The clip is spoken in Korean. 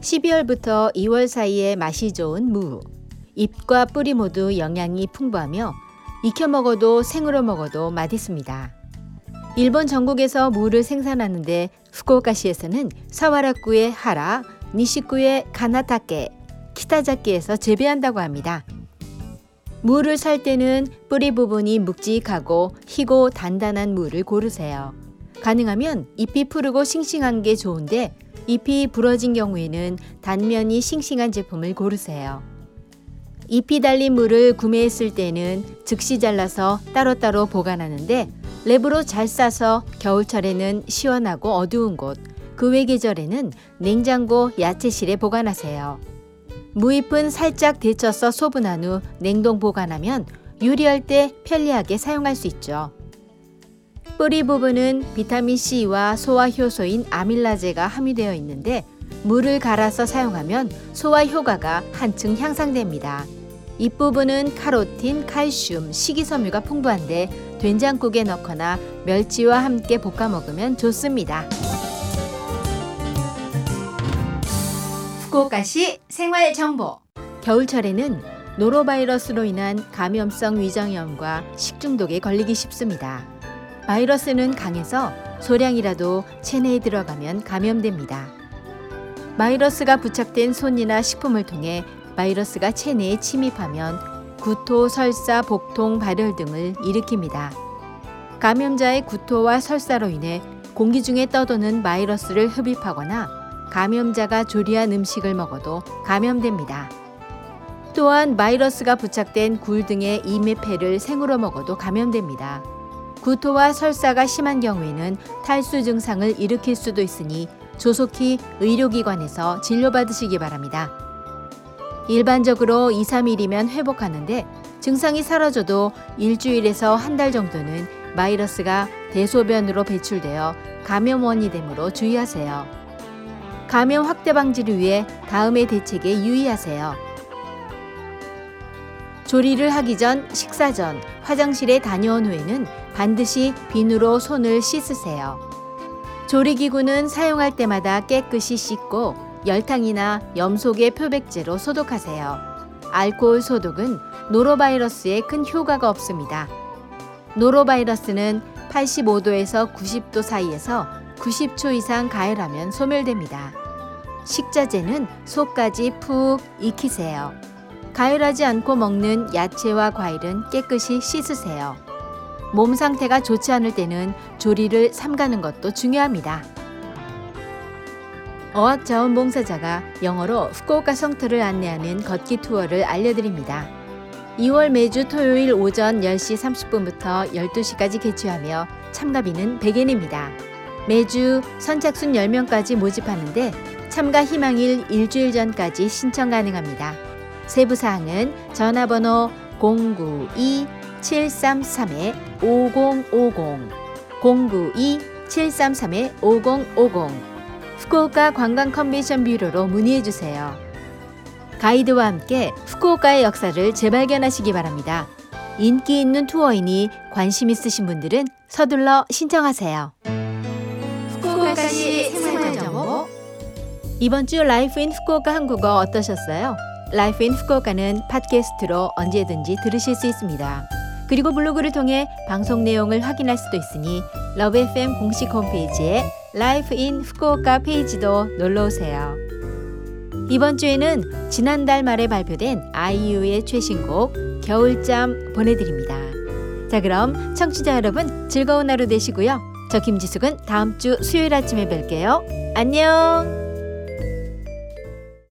12월부터 2월 사이에 맛이 좋은 무. 잎과 뿌리 모두 영양이 풍부하며 익혀 먹어도 생으로 먹어도 맛있습니다. 일본 전국에서 무를 생산하는데 후쿠오카시에서는 사와라쿠의 하라, 니시쿠의 가나타케, 키타자키에서 재배한다고 합니다. 무를 살 때는 뿌리 부분이 묵직하고 희고 단단한 무를 고르세요. 가능하면 잎이 푸르고 싱싱한 게 좋은데 잎이 부러진 경우에는 단면이 싱싱한 제품을 고르세요. 잎이 달린 물을 구매했을 때는 즉시 잘라서 따로따로 보관하는데 랩으로 잘 싸서 겨울철에는 시원하고 어두운 곳, 그 외 계절에는 냉장고 야채실에 보관하세요. 무잎은 살짝 데쳐서 소분한 후 냉동 보관하면 요리할 때 편리하게 사용할 수 있죠. 뿌리 부분은 비타민C와 소화 효소인 아밀라제가 함유되어 있는데 물을 갈아서 사용하면 소화 효과가 한층 향상됩니다. 잎부분은 카로틴, 칼슘, 식이섬유가 풍부한데 된장국에 넣거나 멸치와 함께 볶아 먹으면 좋습니다. 후쿠오카시 생활 정보. 겨울철에는 노로바이러스로 인한 감염성 위장염과 식중독에 걸리기 쉽습니다. 바이러스는 강해서 소량이라도 체내에 들어가면 감염됩니다. 바이러스가 부착된 손이나 식품을 통해 바이러스가 체내에 침입하면 구토, 설사, 복통, 발열 등을 일으킵니다. 감염자의 구토와 설사로 인해 공기 중에 떠도는 바이러스를 흡입하거나 감염자가 조리한 음식을 먹어도 감염됩니다. 또한 바이러스가 부착된 굴 등의 이메페를 생으로 먹어도 감염됩니다. 구토와 설사가 심한 경우에는 탈수 증상을 일으킬 수도 있으니 조속히 의료기관에서 진료받으시기 바랍니다. 일반적으로 2, 3일이면 회복하는데 증상이 사라져도 일주일에서 한 달 정도는 바이러스가 대소변으로 배출되어 감염원이 되므로 주의하세요. 감염 확대 방지를 위해 다음의 대책에 유의하세요. 조리를 하기 전, 식사 전, 화장실에 다녀온 후에는 반드시 비누로 손을 씻으세요. 조리기구는 사용할 때마다 깨끗이 씻고 열탕이나 염소계 표백제로 소독하세요. 알코올 소독은 노로바이러스에 큰 효과가 없습니다. 노로바이러스는 85도에서 90도 사이에서 90초 이상 가열하면 소멸됩니다. 식자재는 속까지 푹 익히세요. 가열하지 않고 먹는 야채와 과일은 깨끗이 씻으세요. 몸 상태가 좋지 않을 때는 조리를 삼가는 것도 중요합니다. 어학자원봉사자가 영어로 후쿠오카 성터를 안내하는 걷기 투어를 알려드립니다. 2월 매주 토요일 오전 10시 30분부터 12시까지 개최하며 참가비는 100엔입니다. 매주 선착순 10명까지 모집하는데 참가 희망일 일주일 전까지 신청 가능합니다. 세부 사항은 전화번호 092-733-5050 092-733-5050 후쿠오카 관광 convention bureau로 문의해 주세요. 가이드와 함께 후쿠오카의 역사를 재발견하시기 바랍니다. 인기 있는 투어이니 관심 있으신 분들은 서둘러 신청하세요. 후쿠오카시 생활정보 이번 주 Life in 후쿠오카 한국어 어떠셨어요? Life in 후쿠오카는 팟캐스트로 언제든지 들으실 수 있습니다. 그리고 블로그를 통해 방송 내용을 확인할 수도 있으니 러브 FM 공식 홈페이지에 Life in 후쿠오카 페이지도 놀러 오세요. 이번 주에는 지난달 말에 발표된 아이유의 최신곡 겨울잠 보내드립니다. 자 그럼 청취자 여러분 즐거운 하루 되시고요. 저 김지숙은 다음 주 수요일 아침에 뵐게요. 안녕!